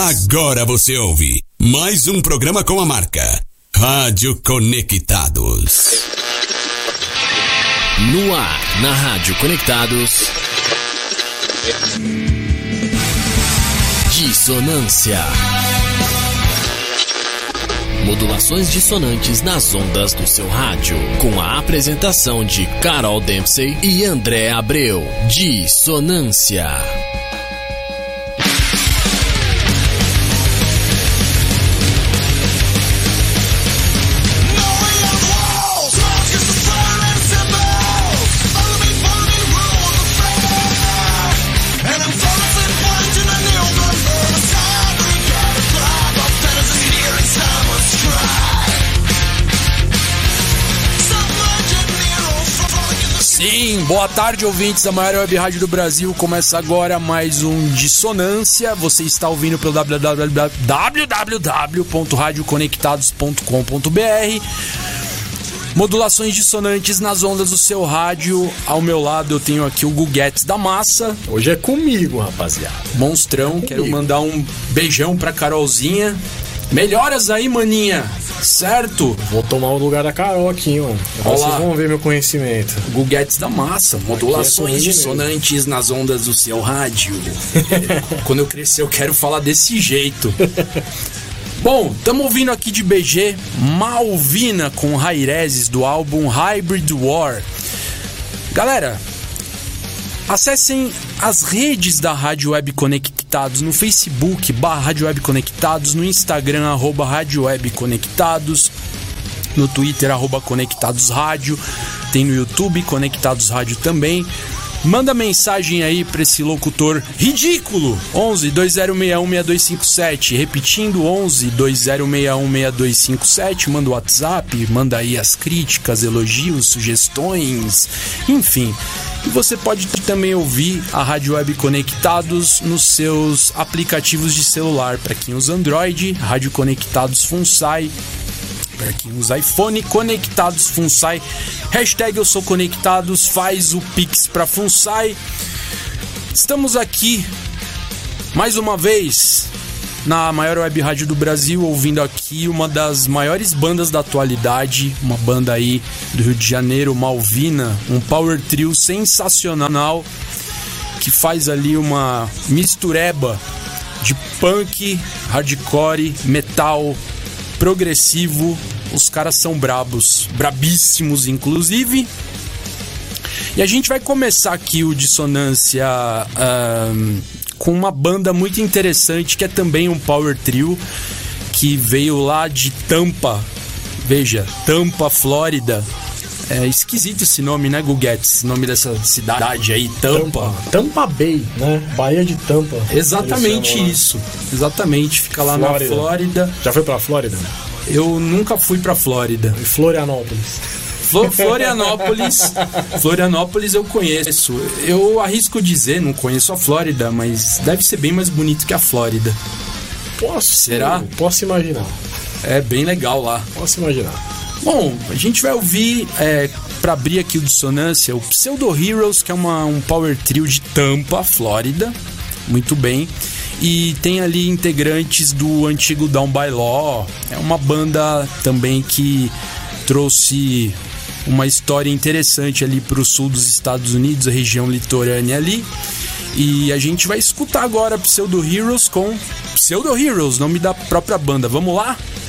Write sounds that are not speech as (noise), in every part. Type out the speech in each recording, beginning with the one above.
Agora você ouve mais um programa com a marca Rádio Conectados. No ar, na Rádio Conectados. Dissonância. Modulações dissonantes nas ondas do seu rádio. Com a apresentação de Carol Dempsey e André Abreu. Dissonância. Boa tarde, ouvintes da maior web rádio do Brasil. Começa agora mais um Dissonância. Você está ouvindo pelo www.radioconectados.com.br. Modulações dissonantes nas ondas do seu rádio. Ao meu lado eu tenho aqui o Guguetes da Massa. Hoje é comigo, rapaziada. Monstrão. Quero mandar um beijão pra Carolzinha. Melhoras aí, maninha. Certo? Vou tomar o lugar da Carol aqui, mano. Olá. vocês vão ver meu conhecimento. Guguetes da Massa, modulações mesmo. dissonantes nas ondas do seu rádio. (laughs) Quando eu crescer, eu quero falar desse jeito. (laughs) Bom, estamos ouvindo aqui de BG Malvina com Rairezes do álbum Hybrid War. Galera, acessem as redes da Rádio Web Conectados no Facebook, barra Rádio Web Conectados, no Instagram, arroba Rádio Web Conectados, no Twitter, arroba Conectados Rádio, tem no YouTube Conectados Rádio também. Manda mensagem aí pra esse locutor ridículo. 11 2061 6257. Repetindo, 11 2061 6257. Manda o WhatsApp, manda aí as críticas, elogios, sugestões, enfim. E você pode também ouvir a Rádio Web Conectados nos seus aplicativos de celular. Para quem usa Android, Rádio Conectados Funsai, usa iPhone, conectados Funsai. Hashtag eu sou conectados, faz o Pix para Funsai. Estamos aqui mais uma vez na maior web rádio do Brasil, ouvindo aqui uma das maiores bandas da atualidade, uma banda aí do Rio de Janeiro, Malvina, um power trio sensacional que faz ali uma mistureba de punk, hardcore, metal, progressivo. Os caras são brabos, brabíssimos inclusive. E a gente vai começar aqui o Dissonância com uma banda muito interessante que é também um power trio que veio lá de Tampa. Veja, Tampa, Flórida. É esquisito esse nome, né, Guguetes? Nome dessa cidade aí, Tampa. Tampa Bay, né? Bahia de Tampa. Exatamente chamam isso. Exatamente, fica lá Flórida. na Flórida. Já foi pra Flórida? Eu nunca fui pra Flórida. E Florianópolis. Flo- Florianópolis, (laughs) Florianópolis eu conheço. Eu arrisco dizer, não conheço a Flórida, mas deve ser bem mais bonito que a Flórida. Posso? Será? Posso imaginar. É bem legal lá. Posso imaginar. Bom, a gente vai ouvir, é, para abrir aqui o Dissonância, o Pseudo Heroes, que é uma, um power trio de Tampa, Flórida. Muito bem. E tem ali integrantes do antigo Down by Law. É uma banda também que trouxe uma história interessante ali para o sul dos Estados Unidos, a região litorânea ali. E a gente vai escutar agora Pseudo Heroes com Pseudo Heroes, nome da própria banda. Vamos lá? Where the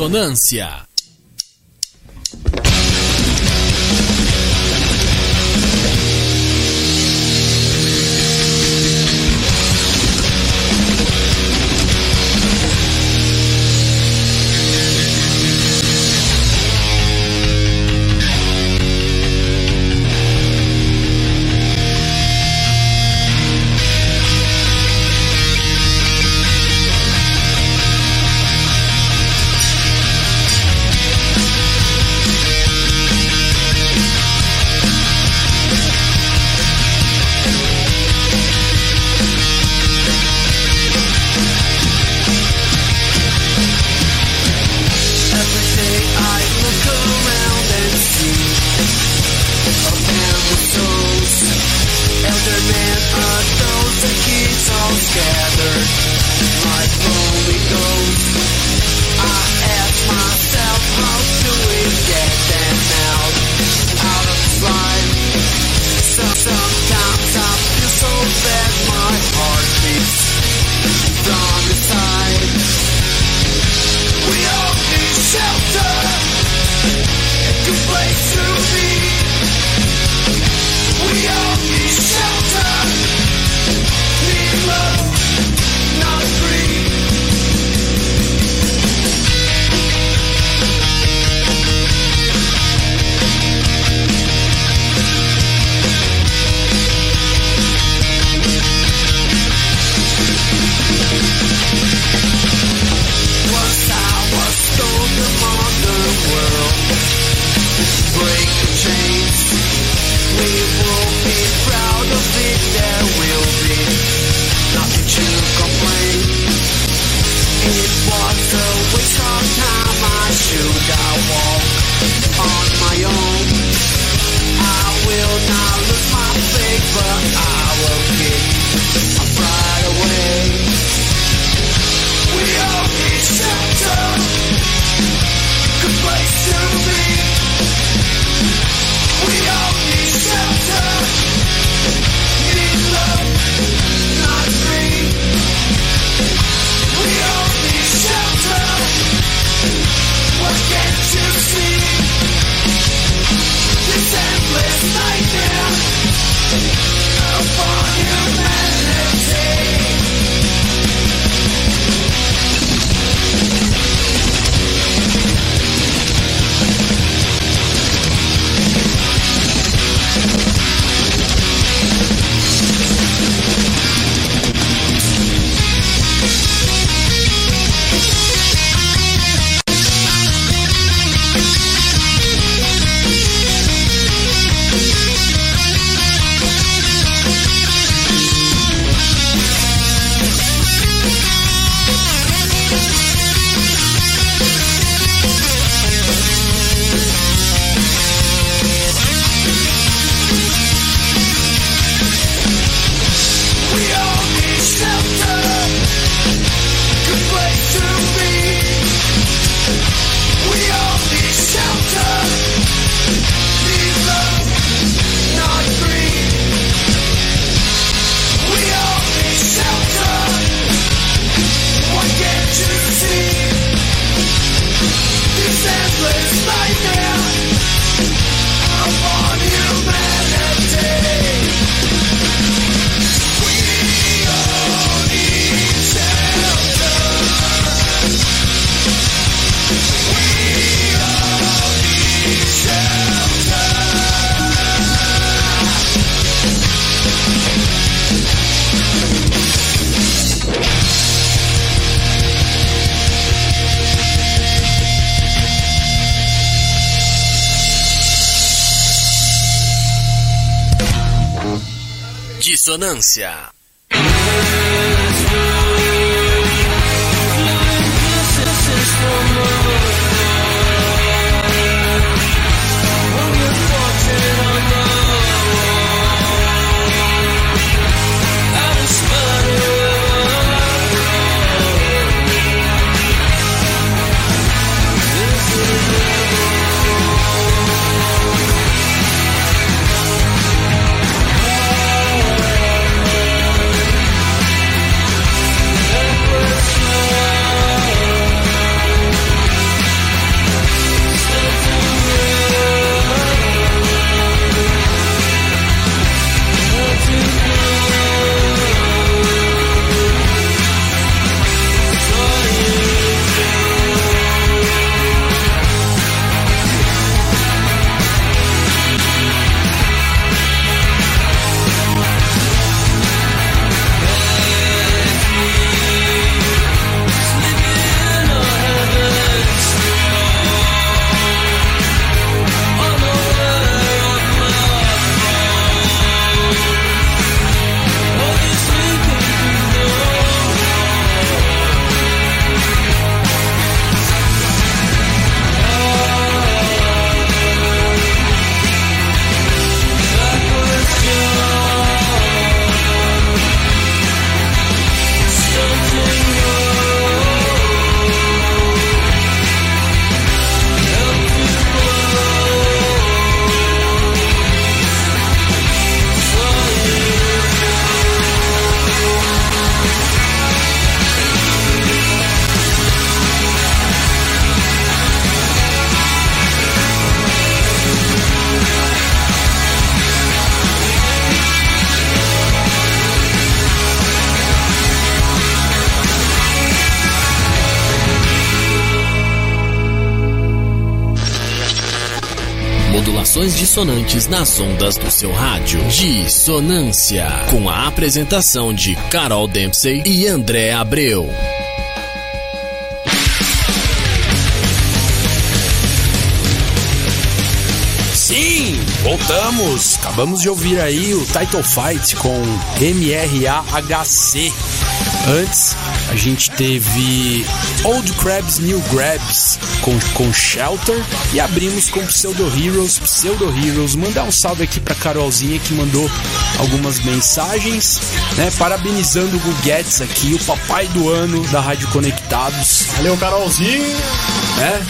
Ressonância. the kids all gathered like lonely ghosts. I asked myself. Dissonância. Dissonantes nas ondas do seu rádio. Dissonância, com a apresentação de Carol Dempsey e André Abreu. Sim, voltamos. Acabamos de ouvir aí o Title Fight com MRAHC. Antes, a gente teve Old Crabs New Grabs com, com Shelter e abrimos com Pseudo Heroes. Pseudo Heroes, mandar um salve aqui pra Carolzinha que mandou algumas mensagens, né? Parabenizando o Guguetes aqui, o papai do ano da Rádio Conectados, Valeu, Carolzinho. né?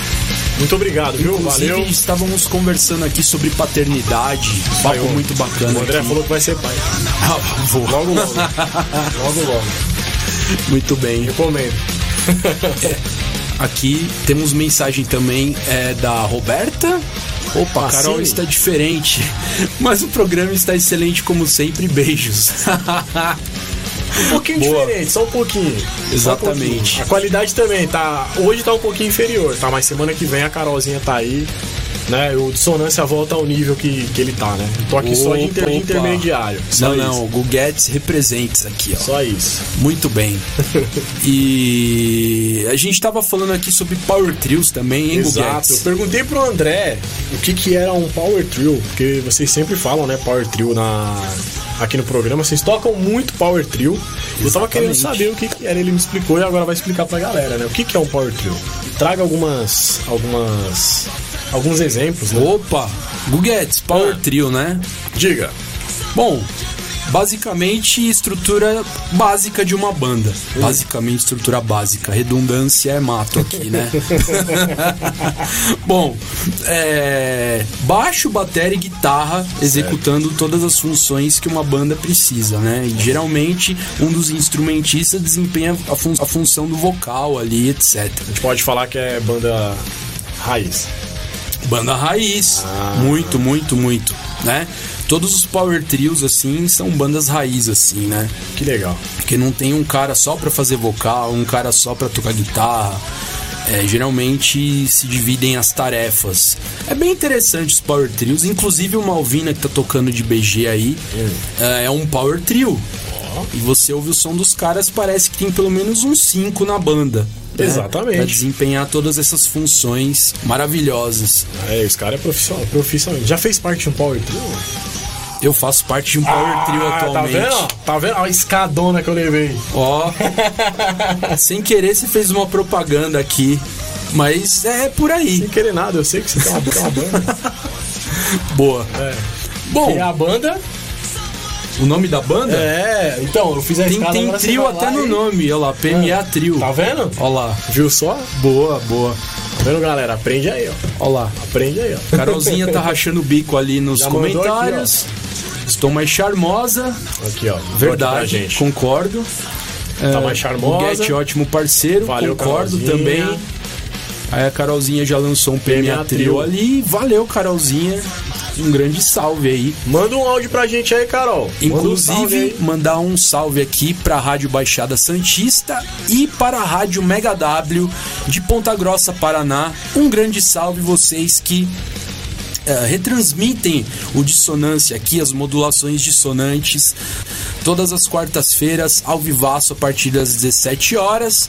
Muito obrigado, viu? Inclusive, Valeu. estávamos conversando aqui sobre paternidade. Papo muito bacana. O André aqui. falou que vai ser pai. Ah, vou. Logo, logo. (laughs) logo, logo. Muito bem. Recomendo. Aqui temos mensagem também é, da Roberta. Opa, Ah, Carol sim. está diferente. (laughs) Mas o programa está excelente como sempre. Beijos. Um pouquinho Boa. diferente, só um pouquinho. Só um Exatamente. pouquinho. a qualidade também tá. Hoje tá um pouquinho inferior, tá? Mas semana que vem a Carolzinha tá aí. Né? O dissonância volta ao nível que, que ele tá, né? Eu tô aqui só de, inter- de Opa. intermediário. Só não, isso. não, o Guguetes representa aqui, ó. Só isso. Muito bem. (laughs) E a gente tava falando aqui sobre Power Trios também, hein, Exato. Eu Guguetes? perguntei pro André o que que era um Power Trio, porque vocês sempre falam, né, Power Trio na aqui no programa, vocês tocam muito Power Trio. Eu tava querendo saber o que que era, ele me explicou e agora vai explicar pra galera, né? O que que é um Power Trio? Traga algumas algumas alguns exemplos, né? Opa, Guguetes, Power Ah. Trio, né? Diga. Bom, basicamente estrutura básica de uma banda. Basicamente estrutura básica. Redundância é mato aqui, né? (laughs) Bom, é, baixo, bateria e guitarra executando todas as funções que uma banda precisa, né? E geralmente um dos instrumentistas desempenha a, fun- a função do vocal ali, etc. A gente pode falar que é banda raiz. Banda raiz. Muito, muito, muito, né? Todos os power trios, assim, são bandas raiz, assim, né? Que legal. Porque não tem um cara só pra fazer vocal, um cara só pra tocar guitarra. É, geralmente se dividem as tarefas. É bem interessante os power trios. Inclusive o Malvina que tá tocando de BG aí é, é um power trio. E você ouve o som dos caras, parece que tem pelo menos uns cinco na banda. né? Exatamente. Pra desempenhar todas essas funções maravilhosas. É, esse cara é profissional, profissional. Já fez parte de um Power Trio? Eu faço parte de um power trio Ah, atualmente. Tá vendo? Tá vendo? Olha a escadona que eu levei. Ó, (laughs) sem querer você fez uma propaganda aqui, mas é por aí. Sem querer nada, eu sei que você tem uma, tem uma banda. (laughs) Boa. É. Bom, E a banda? O nome da banda É, então, eu fiz a tem, tem trio até lá no e- nome, olha lá, PMA Trio. Tá vendo? Olha lá. Viu só? Boa, boa. Tá vendo, galera? Aprende aí, ó. Olha lá. Aprende aí, ó. Carolzinha tá (laughs) rachando o bico ali nos Já mandou aqui, comentários. Estou mais charmosa. Aqui, ó. Verdade, gente. concordo. Tá mais charmosa. Ótimo parceiro, Valeu, concordo Carolzinha. também. Aí a Carolzinha já lançou um PMA, PMA Trio. ali. Valeu, Carolzinha. Um grande salve aí. Manda um áudio pra gente aí, Carol. Um Inclusive, aí. mandar um salve aqui para a Rádio Baixada Santista e para a Rádio Mega W de Ponta Grossa, Paraná. Um grande salve vocês que eh, retransmitem o dissonância aqui, as modulações dissonantes, todas as quartas-feiras, ao vivaço, a partir das 17 horas.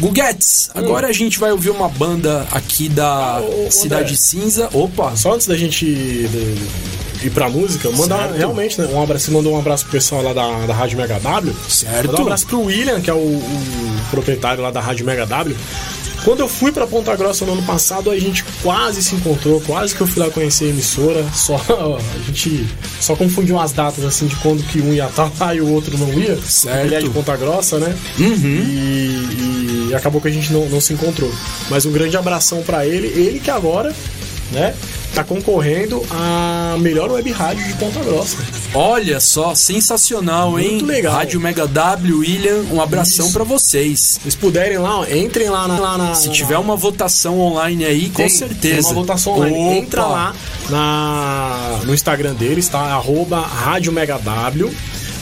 Guguetes, agora a gente vai ouvir uma banda aqui da Hum. ô, ô, Cidade. Cinza. Opa! Só antes da gente ir, pra música, mandar Certo. realmente né, um abraço. Mandou um abraço pro pessoal lá da, da Rádio Mega W. Certo. Mandar um abraço pro William, que é o, o proprietário lá da Rádio Mega W. Quando eu fui pra Ponta Grossa no ano passado, a gente quase se encontrou, quase que eu fui lá conhecer a emissora. Só a gente só confundiu as datas assim de quando que um ia estar lá e o outro não ia. Certo. Ele é de Ponta Grossa, né? E, e acabou que a gente não, não se encontrou. Mas um grande abração pra ele, ele que agora, né, tá concorrendo a melhor web rádio de Ponta Grossa. Olha só, sensacional, hein? Muito legal. Rádio Mega W, William, um abração pra vocês. Se vocês puderem lá, entrem lá na. lá na- Se na- tiver uma votação online aí, com Tem, certeza. Tem uma votação online. Opa! Entra lá na, no Instagram deles, tá? Arroba Rádio Mega W.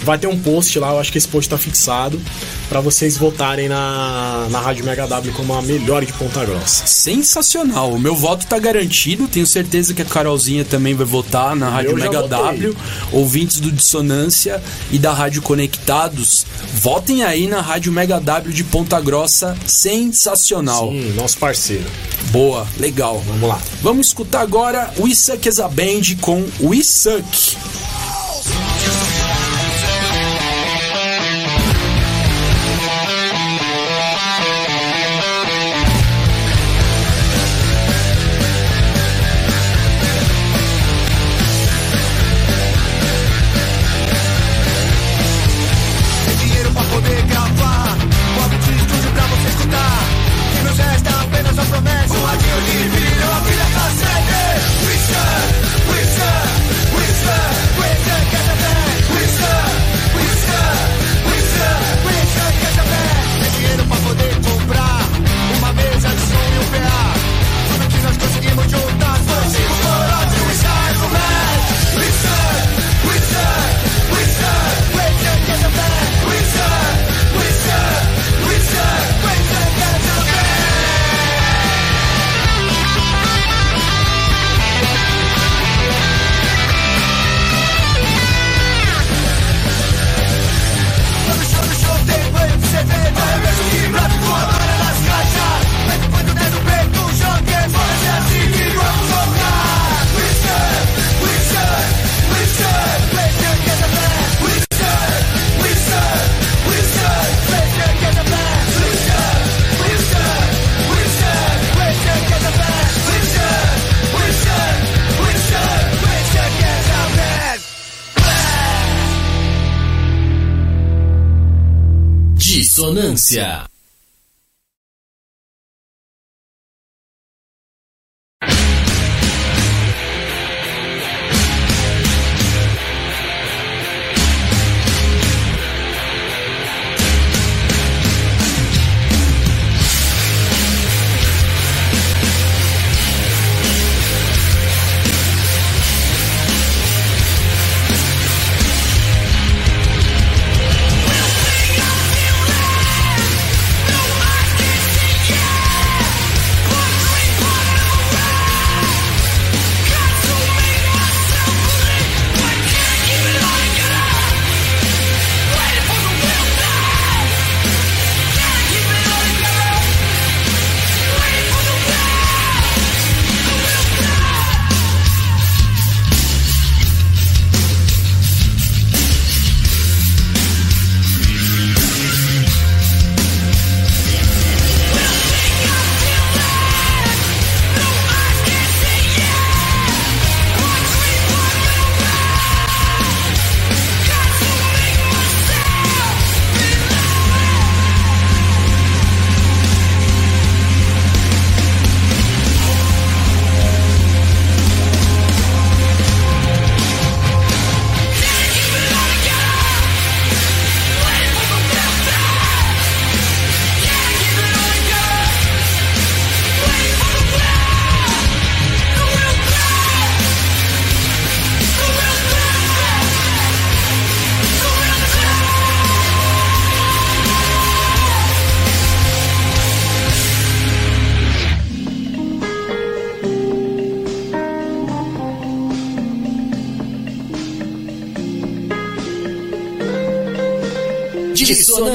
Vai ter um post lá, eu acho que esse post tá fixado, para vocês votarem na, na Rádio Mega W como a melhor de Ponta Grossa. Sensacional, o meu voto tá garantido, tenho certeza que a Carolzinha também vai votar na Rádio Mega W, ouvintes do Dissonância e da Rádio Conectados, votem aí na Rádio Mega W de Ponta Grossa, sensacional. Sim, nosso parceiro. Boa, legal. Vamos lá. Vamos escutar agora o Isaac as a Band com We Suck. Ressonância.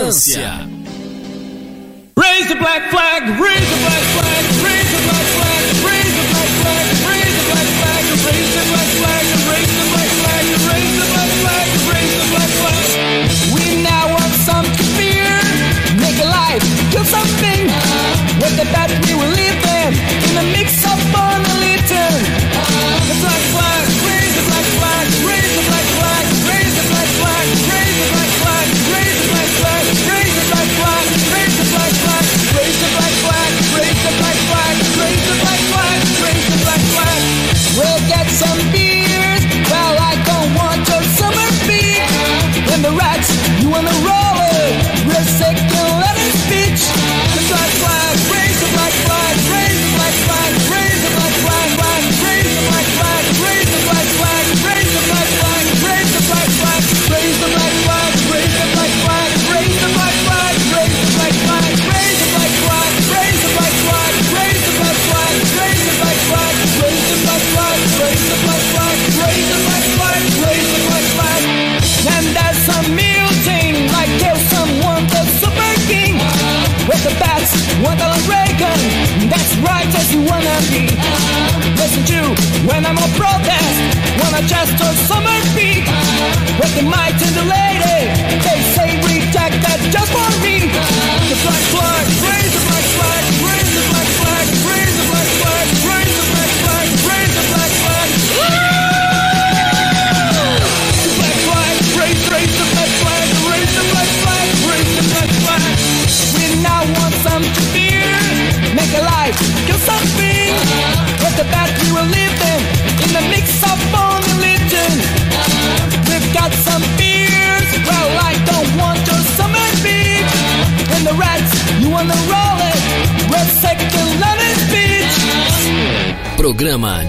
Vigilância. Raise the black flag, raise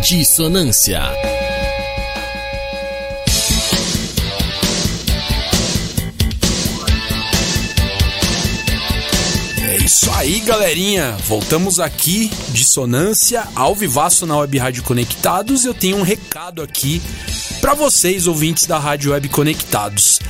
Dissonância. É isso aí, galerinha. Voltamos aqui, Dissonância, ao vivaço na Web Rádio Conectados. Eu tenho um recado aqui para vocês, ouvintes da Rádio Web Conectados.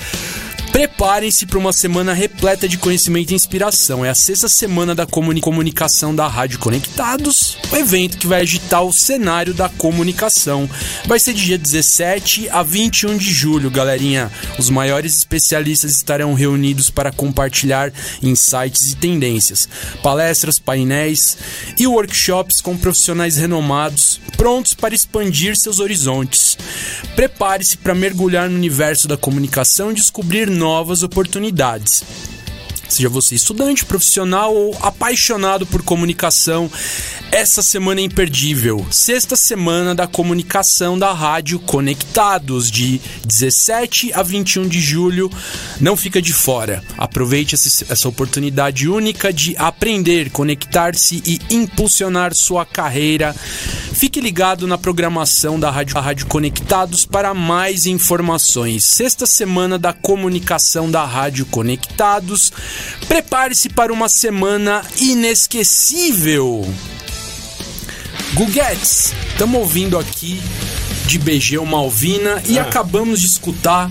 Preparem-se para uma semana repleta de conhecimento e inspiração. É a sexta semana da comuni- comunicação da Rádio Conectados, o evento que vai agitar o cenário da comunicação. Vai ser de dia 17 a 21 de julho, galerinha. Os maiores especialistas estarão reunidos para compartilhar insights e tendências, palestras, painéis e workshops com profissionais renomados, prontos para expandir seus horizontes. Prepare-se para mergulhar no universo da comunicação e descobrir novas oportunidades. Seja você estudante, profissional ou apaixonado por comunicação, essa semana é imperdível. Sexta semana da comunicação da Rádio Conectados, de 17 a 21 de julho. Não fica de fora. Aproveite essa oportunidade única de aprender, conectar-se e impulsionar sua carreira. Fique ligado na programação da Rádio, Rádio Conectados para mais informações. Sexta semana da comunicação da Rádio Conectados. Prepare-se para uma semana inesquecível. Guguetes, estamos ouvindo aqui de BG Malvina e acabamos de escutar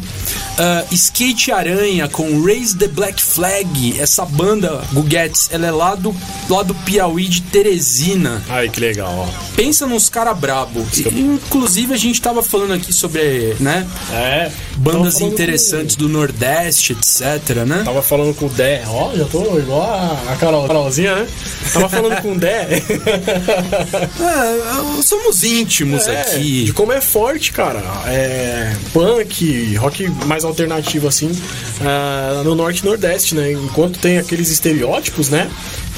ah, Skate Aranha com Raise the Black Flag. Essa banda, Guguetes, ela é lá do, lá do Piauí de Teresina. Ai, que legal. Pensa nos cara brabo. Inclusive a gente tava falando aqui sobre, né, É. bandas interessantes do Nordeste, etc, né? Com, tava falando com o Dé. Ó, já tô igual a, a Carol, Carolzinha, né? Tava falando com o Dé. (laughs) É, somos íntimos É, aqui. De como é forte, cara. É, punk, rock mais alternativo, assim, ah, no norte e nordeste, né? Enquanto tem aqueles estereótipos, né?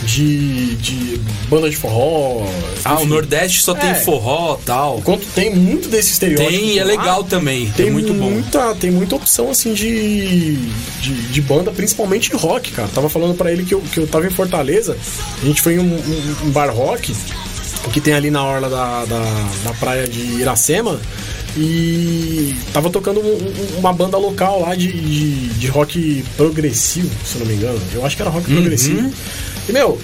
De, de banda de forró. Ah, o. Nordeste só tem É. forró tal. Enquanto tem muito desse estereótipo. Tem e é lá, legal também. Tem é muito bom. muita, tem muita opção assim de, de, de banda, principalmente rock, cara. Tava falando pra ele que eu, que eu tava em Fortaleza, a gente foi em um, um- um bar rock que tem ali na orla da, da, da praia de Iracema. E tava tocando um- um- uma banda local lá de, de, de rock progressivo, se não me engano. Eu acho que era Uhum. rock progressivo. E, meu,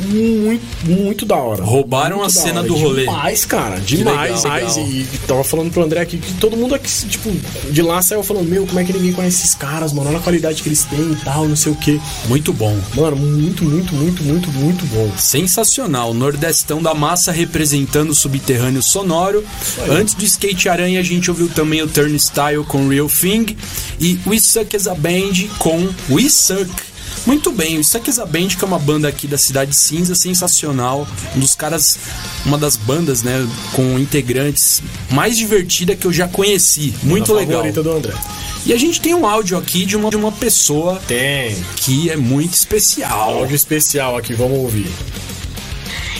muito, muito da hora. Roubaram Muito a cena do rolê. Demais, cara. Demais. legal. demais. E tava falando pro André aqui que todo mundo aqui, tipo, de lá saiu falando: Meu, como é que ninguém conhece esses caras, mano? Olha a qualidade que eles têm e tal, não sei o quê. Muito bom. Mano, muito, muito, muito, muito, muito bom. Sensacional. Nordestão da massa representando o subterrâneo sonoro. Antes do Skate Aranha, a gente ouviu também o Turnstile com Real Thing e We Suck as a Band com We Suck. Muito bem, o Suck as a Band, que é uma banda aqui da Cidade Cinza, sensacional. Um dos caras, uma das bandas, né, com integrantes mais divertida que eu já conheci. Muito legal. favorita do André. E a gente tem um áudio aqui de uma, de uma pessoa Tem. que é muito especial. Áudio especial aqui, vamos ouvir.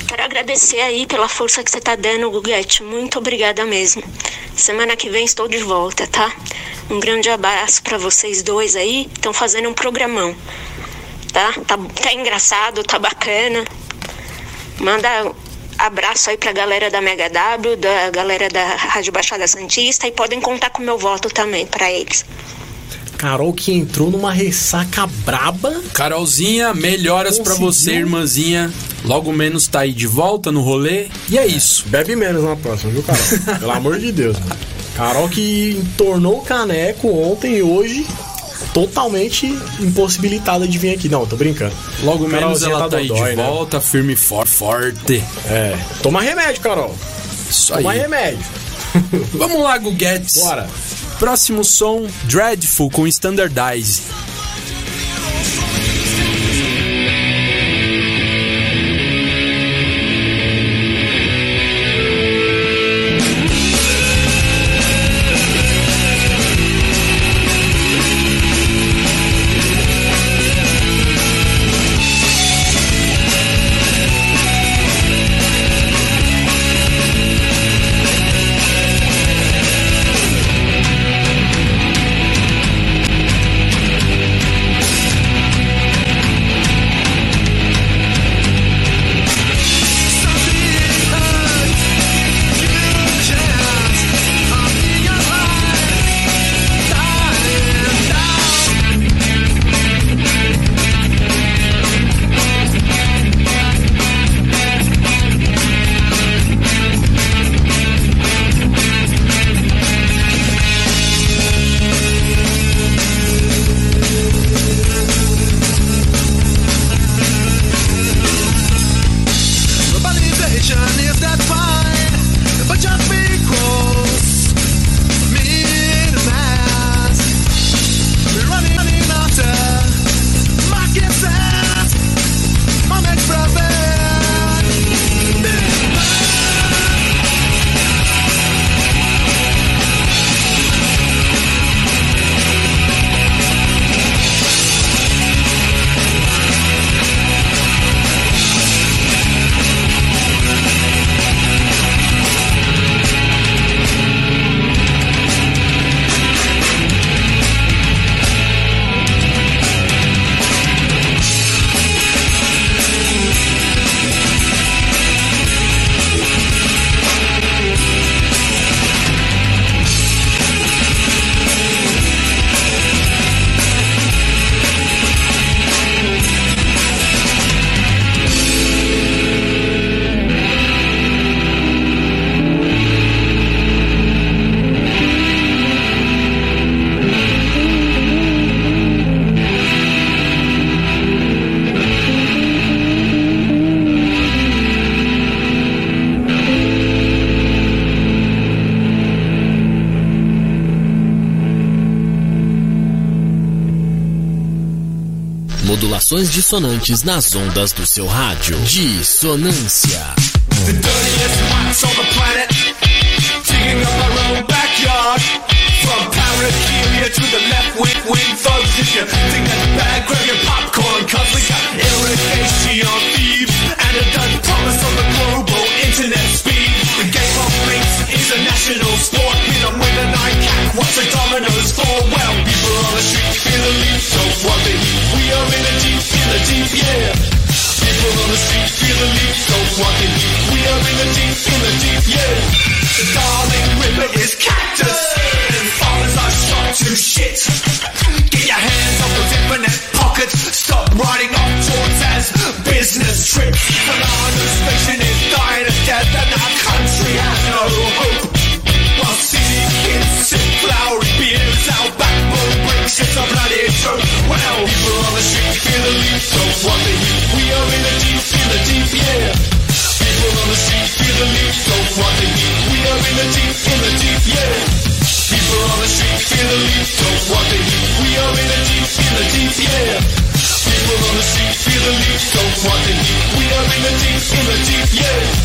Quero agradecer aí pela força que você tá dando, Guguete. Muito obrigada mesmo. Semana que vem estou de volta, tá? Um grande abraço pra vocês dois aí. Estão fazendo um programão. Tá? tá? Tá engraçado, tá bacana. Manda abraço aí pra galera da Mega W, da galera da Rádio Baixada Santista e podem contar com o meu voto também pra eles. Carol que entrou numa ressaca braba. Carolzinha, melhoras pra Conseguiu. você, irmãzinha. Logo menos tá aí de volta no rolê. E é isso. Bebe menos na próxima, viu, Carol? (laughs) Pelo amor de Deus, mano. Carol que entornou o caneco ontem e hoje totalmente impossibilitada de vir aqui. Não, tô brincando. Logo menos ela tá, tá aí dodói, de volta, firme e for, forte. É. Toma remédio, Carol. Isso Toma aí. remédio. (laughs) Vamos lá, Guguetes. Bora. Próximo som, Dreadful com Standardize. dissonantes nas ondas do seu rádio. Dissonância. The The game of mates is a national sport. Hit them with an eye cap, what's the dominoes for? Well, people on the street feel the need, so what the heat? We are in a deep, in a deep, yeah. People on the street feel the need, so what the heat? We are in a deep, in a deep, yeah. in the deep, yeah.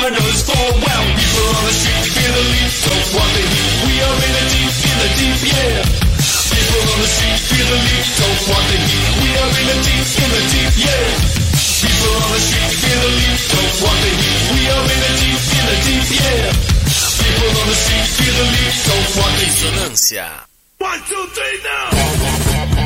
I know this full well. People on the street feel the leap, so what the heat? We are in the deep, feel the deep, yeah. People on the street feel the leap, so what the heat? We are in the deep, in the deep, yeah. People on the street feel the leap, so what the heat? We are in the deep, in the deep, yeah. People on the street feel the leap, so what the heat? One, two, three, now.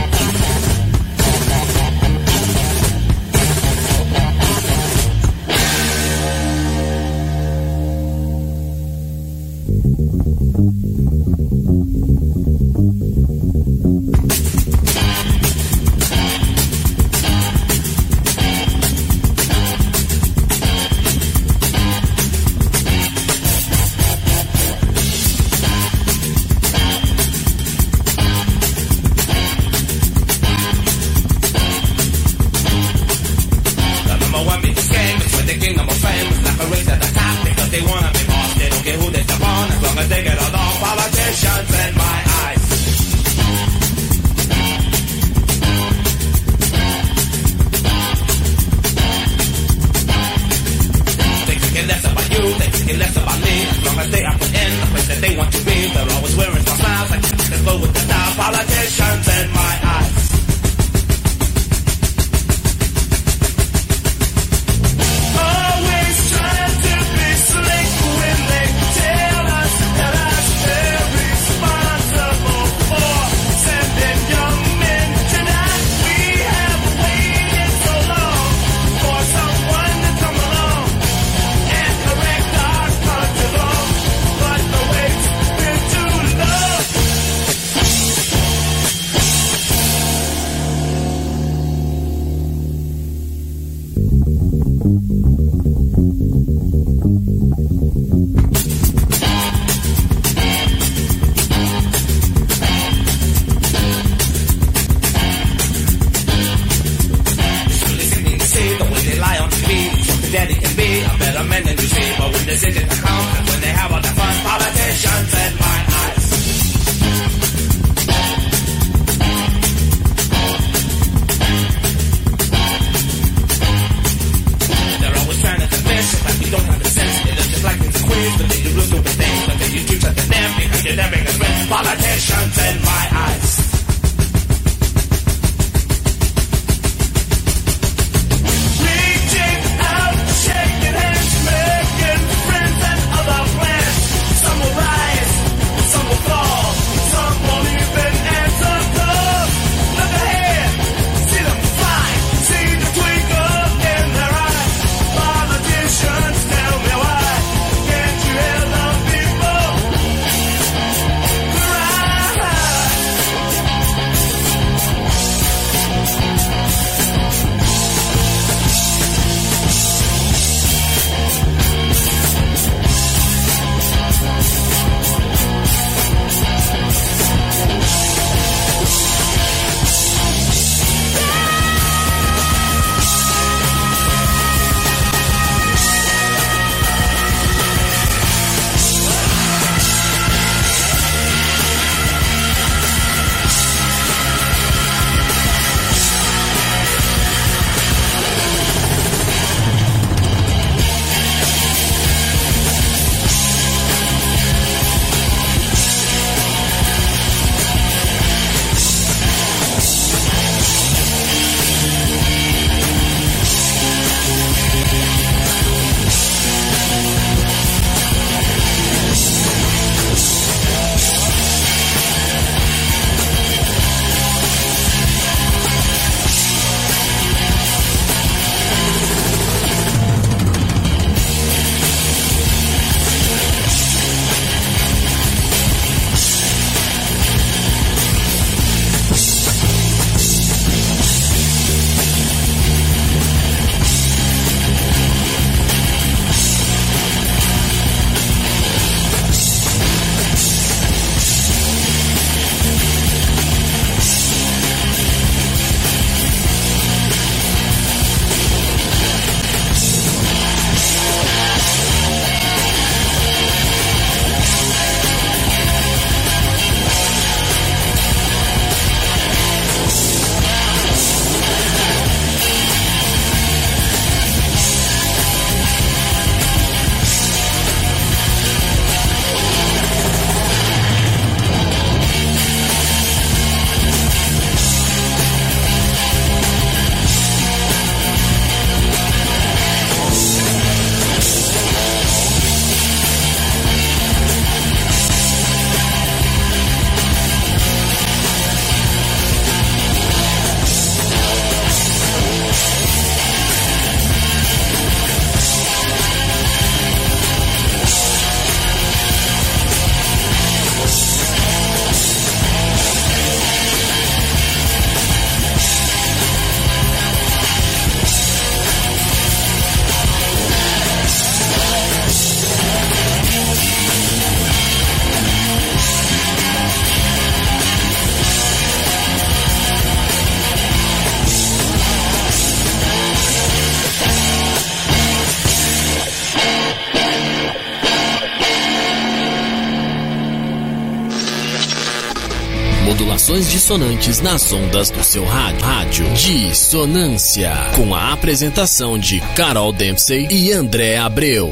Dissonantes nas ondas do seu rádio. Rádio Dissonância. Com a apresentação de Carol Dempsey e André Abreu.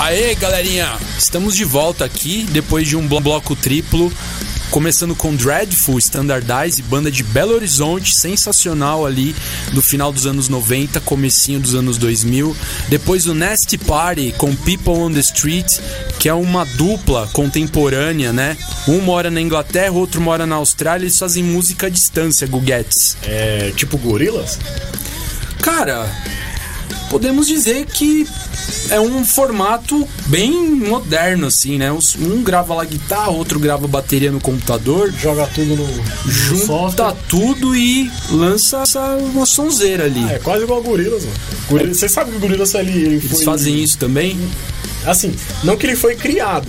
Aê, galerinha! Estamos de volta aqui depois de um blo- bloco triplo. Começando com Dreadful, Standardize, banda de Belo Horizonte, sensacional ali do final dos anos 90, comecinho dos anos 2000. Depois o Nasty Party com People on the Street, que é uma dupla contemporânea, né? Um mora na Inglaterra, outro mora na Austrália, eles fazem música à distância, Guguetes. É tipo gorilas? Cara, podemos dizer que é um formato bem moderno, assim, né? Um grava lá guitarra, outro grava bateria no computador, Joga tudo no, no junta software. tudo e lança essa, uma sonzeira ali. É quase igual gorilas, mano. Gorilas, você sabe que o gorilas ele, ele Eles foi. fazem isso também? Assim, não que ele foi criado,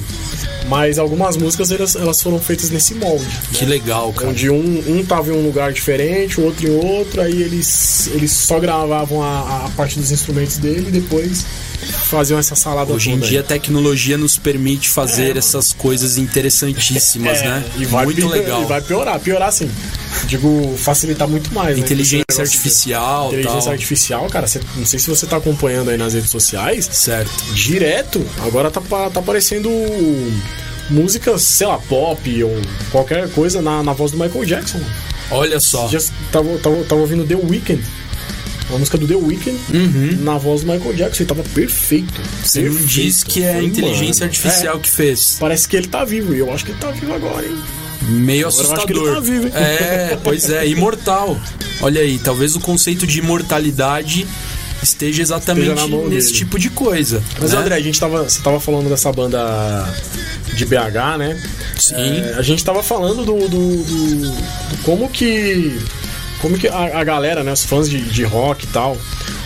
mas algumas músicas elas, elas foram feitas nesse molde. Que legal, cara. Onde um, um tava em um lugar diferente, o outro em outro, aí eles, eles só gravavam a, a parte dos instrumentos dele e depois faziam essa salada Hoje em toda aí. dia a tecnologia nos permite fazer essas coisas interessantíssimas, (laughs) É, né? E vai, Muito legal. E vai piorar, piorar sim. Digo, facilitar muito mais. né? Inteligência Esse negócio de- artificial, Inteligência tal. artificial, cara, você- não sei se você tá acompanhando aí nas redes sociais. Certo. Direto, agora tá, tá aparecendo músicas, sei lá, pop ou qualquer coisa na, na voz do Michael Jackson. Olha só. Já tava, tava, tava ouvindo The Weeknd. Uma música do The Weeknd na voz do Michael Jackson e tava perfeito. Uhum. Você não Perfeito. diz que é a inteligência mano, artificial é, que fez. parece que ele tá vivo e eu acho que ele tá vivo agora, hein? Meio Agora eu acho que ele assustador. tá vivo, hein? É, pois é, imortal. Olha aí, talvez o conceito de imortalidade esteja exatamente Esteja nesse dele. tipo de coisa. Mas né? André, a gente tava. Você tava falando dessa banda de BH, né? Sim. É, a gente tava falando do, do, do- do como que. Como que a, a galera, né, os fãs de, de rock e tal,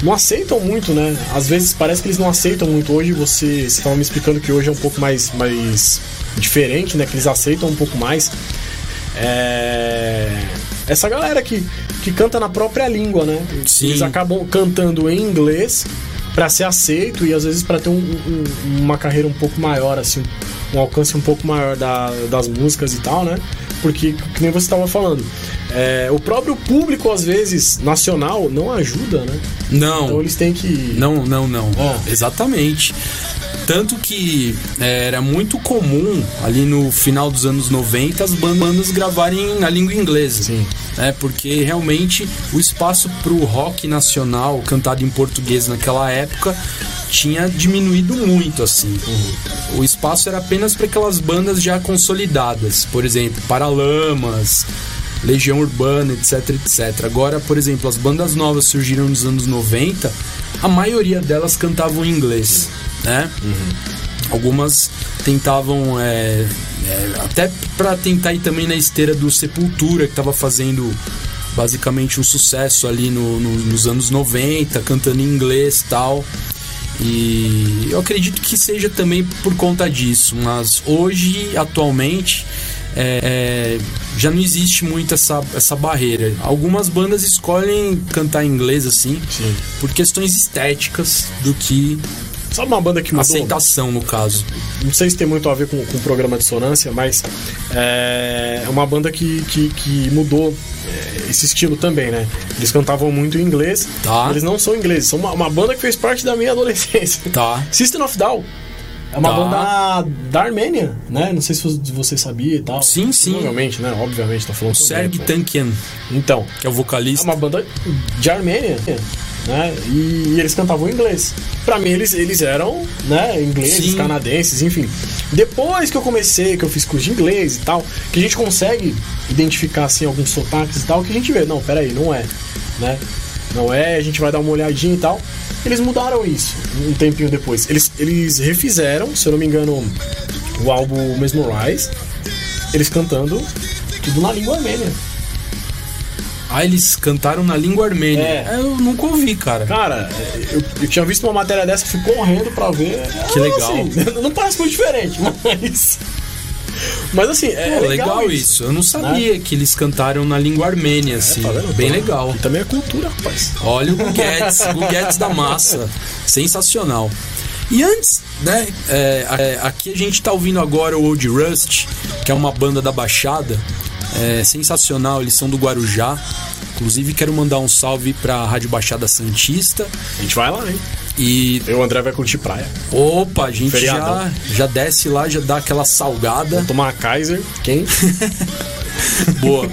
não aceitam muito, né? Às vezes parece que eles não aceitam muito. Hoje você, você tava me explicando que hoje é um pouco mais, mais diferente, né? Que eles aceitam um pouco mais. É, Essa galera que, que canta na própria língua, né? Sim. Eles acabam cantando em inglês pra ser aceito e às vezes pra ter um- um- uma carreira um pouco maior, assim, um alcance um pouco maior da- das músicas e tal, né? Porque, que nem você estava falando, é, o próprio público, às vezes, nacional, não ajuda, né? Não. Então eles têm que. Não, não, não. Exatamente. Tanto que é, era muito comum ali no final dos anos 90 as bandas gravarem na língua inglesa. Sim. Né? Porque realmente o espaço pro rock nacional cantado em português naquela época tinha diminuído muito assim. O espaço era apenas para aquelas bandas já consolidadas, por exemplo, Paralamas, Legião Urbana, etc, etc. Agora, por exemplo, as bandas novas surgiram nos anos 90, a maioria delas cantavam em inglês, né? Algumas tentavam, é, é, até para tentar ir também na esteira do Sepultura, que estava fazendo basicamente um sucesso ali no- no- nos anos 90, cantando em inglês e tal. E eu acredito que seja também por conta disso, mas hoje, atualmente, é, é, já não existe muito essa, essa barreira. Algumas bandas escolhem cantar em inglês assim, Sim. por questões estéticas do que Sabe uma banda que mudou? aceitação, no caso. Não sei se tem muito a ver com, com o programa Dissonância, mas é uma banda que, que, que mudou é, esse estilo também, né? Eles cantavam muito em inglês. Tá. Eles não são ingleses, são uma, uma banda que fez parte da minha (laughs) adolescência. Tá. System of Down. É uma Tá. banda da Armênia, né? Não sei se você sabia e tal. Sim, sim. Provavelmente, né? Obviamente, tá falando Serg. Tankian, Então, que é o é vocalista. uma banda de Armênia, né? E, eles cantavam em inglês. Pra mim, eles, eles eram, né, ingleses, Sim. canadenses, enfim. Depois que eu comecei, que eu fiz curso de inglês e tal, que a gente consegue identificar, assim, alguns sotaques e tal, que a gente vê, não, peraí, não é, né? Não é, a gente vai dar uma olhadinha e tal. Eles mudaram isso um tempinho depois. Eles, eles refizeram, se eu não me engano, o álbum Mesmerize, eles cantando tudo na língua armênia. Ah, eles cantaram na língua armênia. É. Eu nunca ouvi, cara. Cara, eu, eu tinha visto uma matéria dessa, fui correndo pra ver. Que legal. assim, (laughs) não parece muito diferente, (laughs) mas. Mas assim, é, Pô, é legal, isso. Eu não sabia que eles cantaram na língua armênia, assim. Tá vendo? Bem Então, legal. E também é cultura, rapaz. Olha o Guguetes, Guguetes da massa. Sensacional. E antes, né, é, é, aqui a gente tá ouvindo agora o Old Rust, que é uma banda da Baixada. É sensacional, eles são do Guarujá. Inclusive, quero mandar um salve pra Rádio Baixada Santista. A gente vai lá, hein? E, Eu o André vai curtir praia. opa, a gente já, Feriadão. já desce lá, já dá aquela salgada. Tomar uma Kaiser. Quem? (laughs) (laughs) Boa.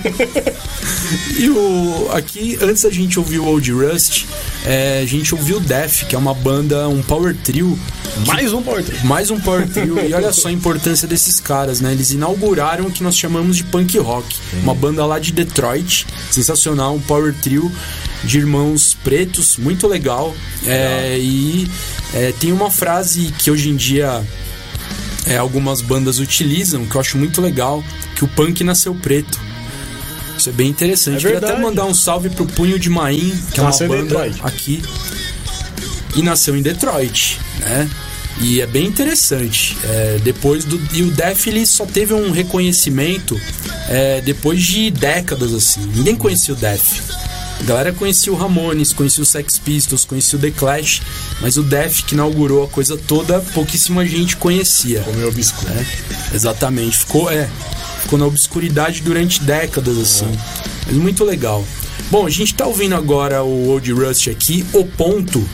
E o aqui, antes da gente ouvir o Old Rust, é, a gente ouviu o Def, que é uma banda, um power trio. Mais um Power Trio. Mais um power trio. e olha só a importância desses caras, né? Eles inauguraram o que nós chamamos de punk rock. Uma banda lá de Detroit, sensacional, um power trio de irmãos pretos, muito legal. É, e é, tem uma frase que hoje em dia é, algumas bandas utilizam, que eu acho muito legal, que o punk nasceu preto. Isso é bem interessante. É Queria até mandar um salve pro Punho de Maim, que Nasceu é uma banda aqui. E nasceu em Detroit, né? E é bem interessante. É, depois do e o Def ele só teve um reconhecimento é, depois de décadas assim. Ninguém conhecia o Def. A galera conhecia o Ramones, conhecia o Sex Pistols, conhecia o The Clash, mas o Def que inaugurou a coisa toda, pouquíssima gente conhecia. Comeu biscoito. né? Exatamente, ficou é, ficou na obscuridade durante décadas assim. Mas muito legal. Bom, a gente tá ouvindo agora o Old Rust aqui, o ponto.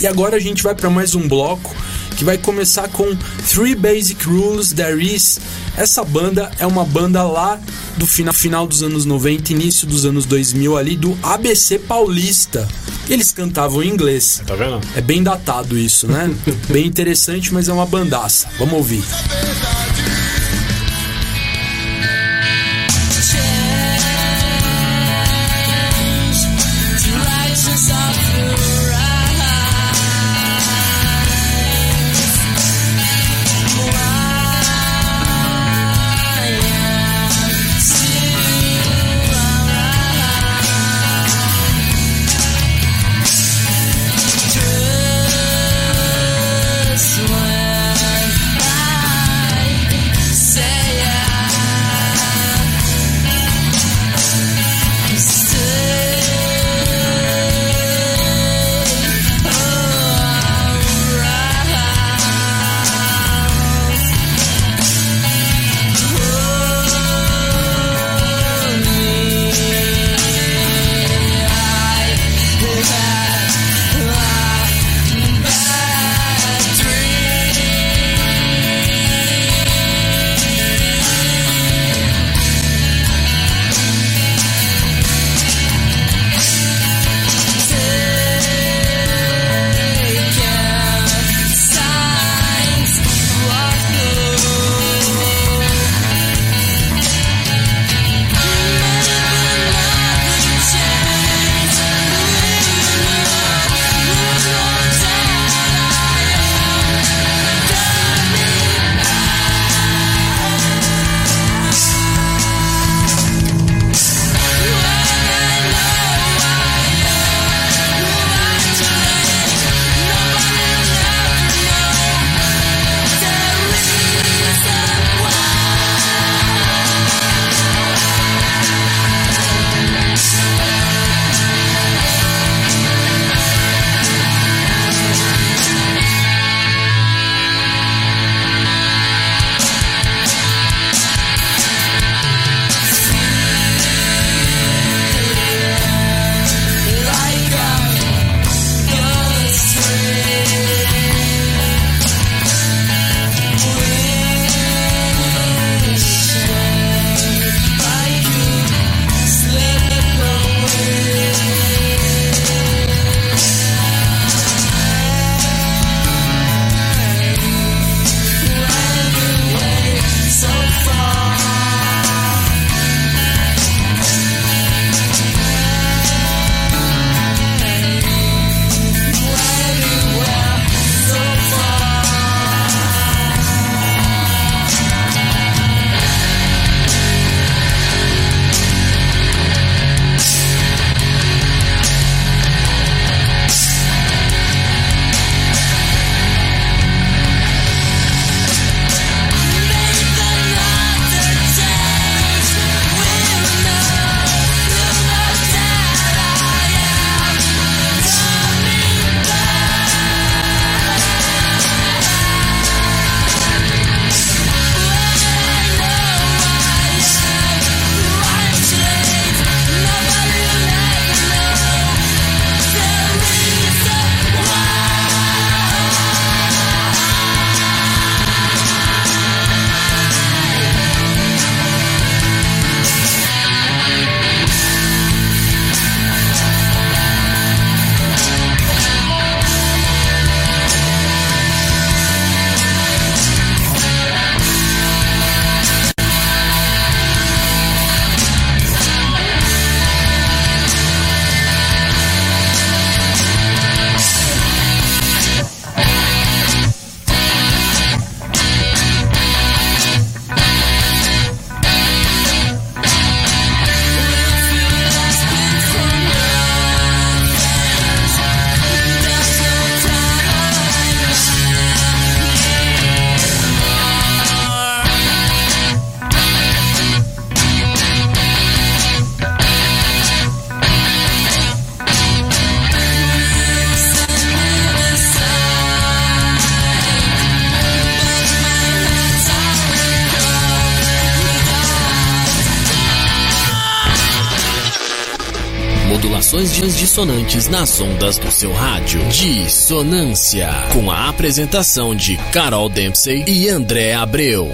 E agora a gente vai para mais um bloco que vai começar com Three Basic Rules There Is. Essa banda é uma banda lá do final, final dos anos 90, início dos anos 2000 ali do ABC Paulista. Eles cantavam em inglês. Tá vendo? É bem datado isso, né? (laughs) bem interessante, mas é uma bandaça. Vamos ouvir. Oscilações dissonantes nas ondas do seu rádio. Dissonância, com a apresentação de Carol Dempsey e André Abreu.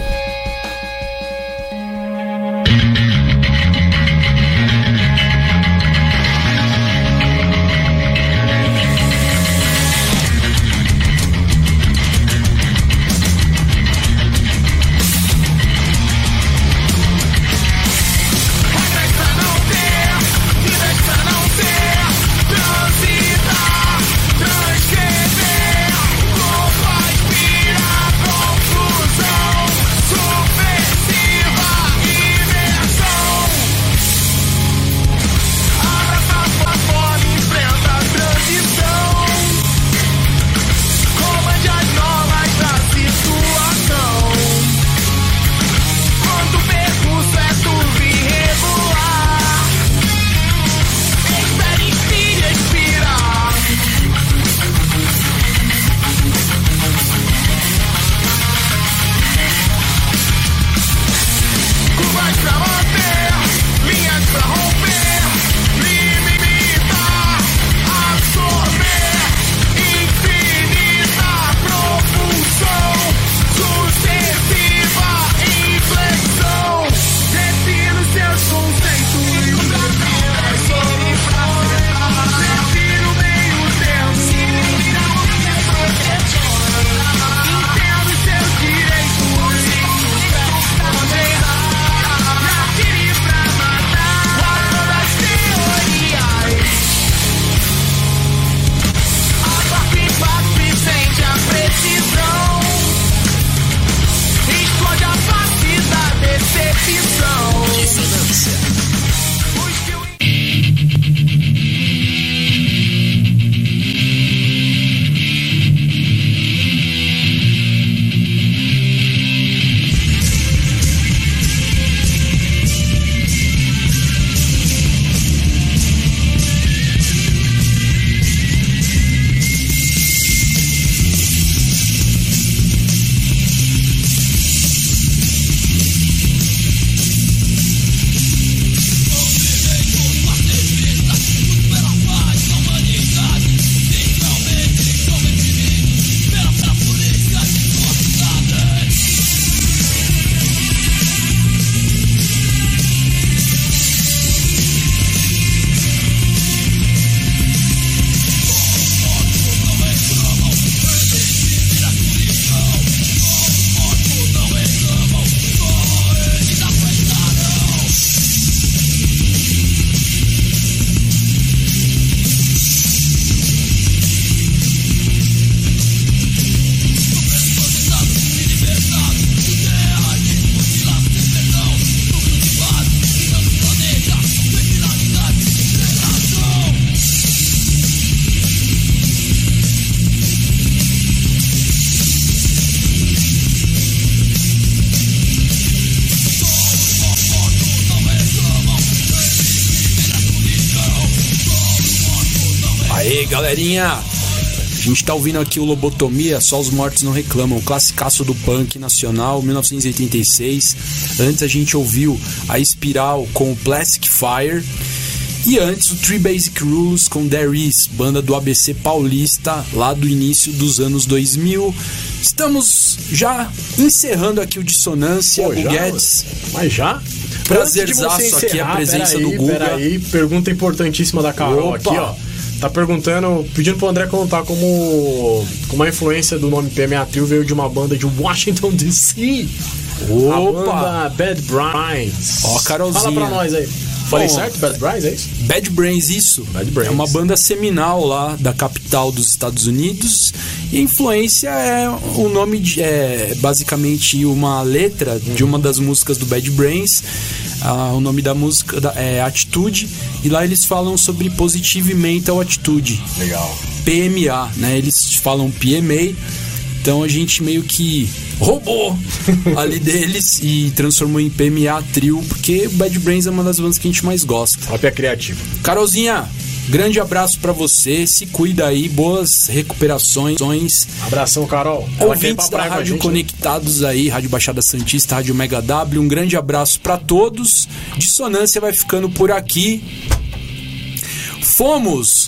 Aê, galerinha! A gente tá ouvindo aqui o Lobotomia, Só os Mortos Não Reclamam, classicaço do punk nacional, 1986. Antes a gente ouviu a Espiral com o Plastic Fire. E antes o Three Basic Rules com There Is, banda do ABC paulista, lá do início dos anos 2000. Estamos já encerrando aqui o Dissonância, Pô, o já, Guedes. Mas já? Prazerzaço aqui a presença peraí, do Guga. Peraí, pergunta importantíssima da Carol Opa. aqui, ó. Tá perguntando, pedindo pro André contar como, como a influência do nome PMA Trio veio de uma banda de Washington DC. A Opa! banda Bad Brains. Ó, a Carolzinha. Fala pra nós aí. Falei Bom, certo? Bad Brains, é isso? Bad Brains, isso. Bad Brains. É uma banda seminal lá da capital dos Estados Unidos. E a influência é o nome de, é basicamente uma letra de uma das músicas do Bad Brains. Ah, o nome da música é Atitude. E lá eles falam sobre Positive Mental Attitude. Legal. PMA, né? Eles falam PMA. Então a gente meio que roubou (laughs) ali deles e transformou em PMA Trio, porque o Bad Brains é uma das bandas que a gente mais gosta. Rap é criativo. Carolzinha, grande abraço pra você, se cuida aí, boas recuperações. Abração, Carol. Ela Ouvintes pra da Rádio gente, né? Conectados aí, Rádio Baixada Santista, Rádio Mega W, um grande abraço pra todos. Dissonância vai ficando por aqui. Fomos!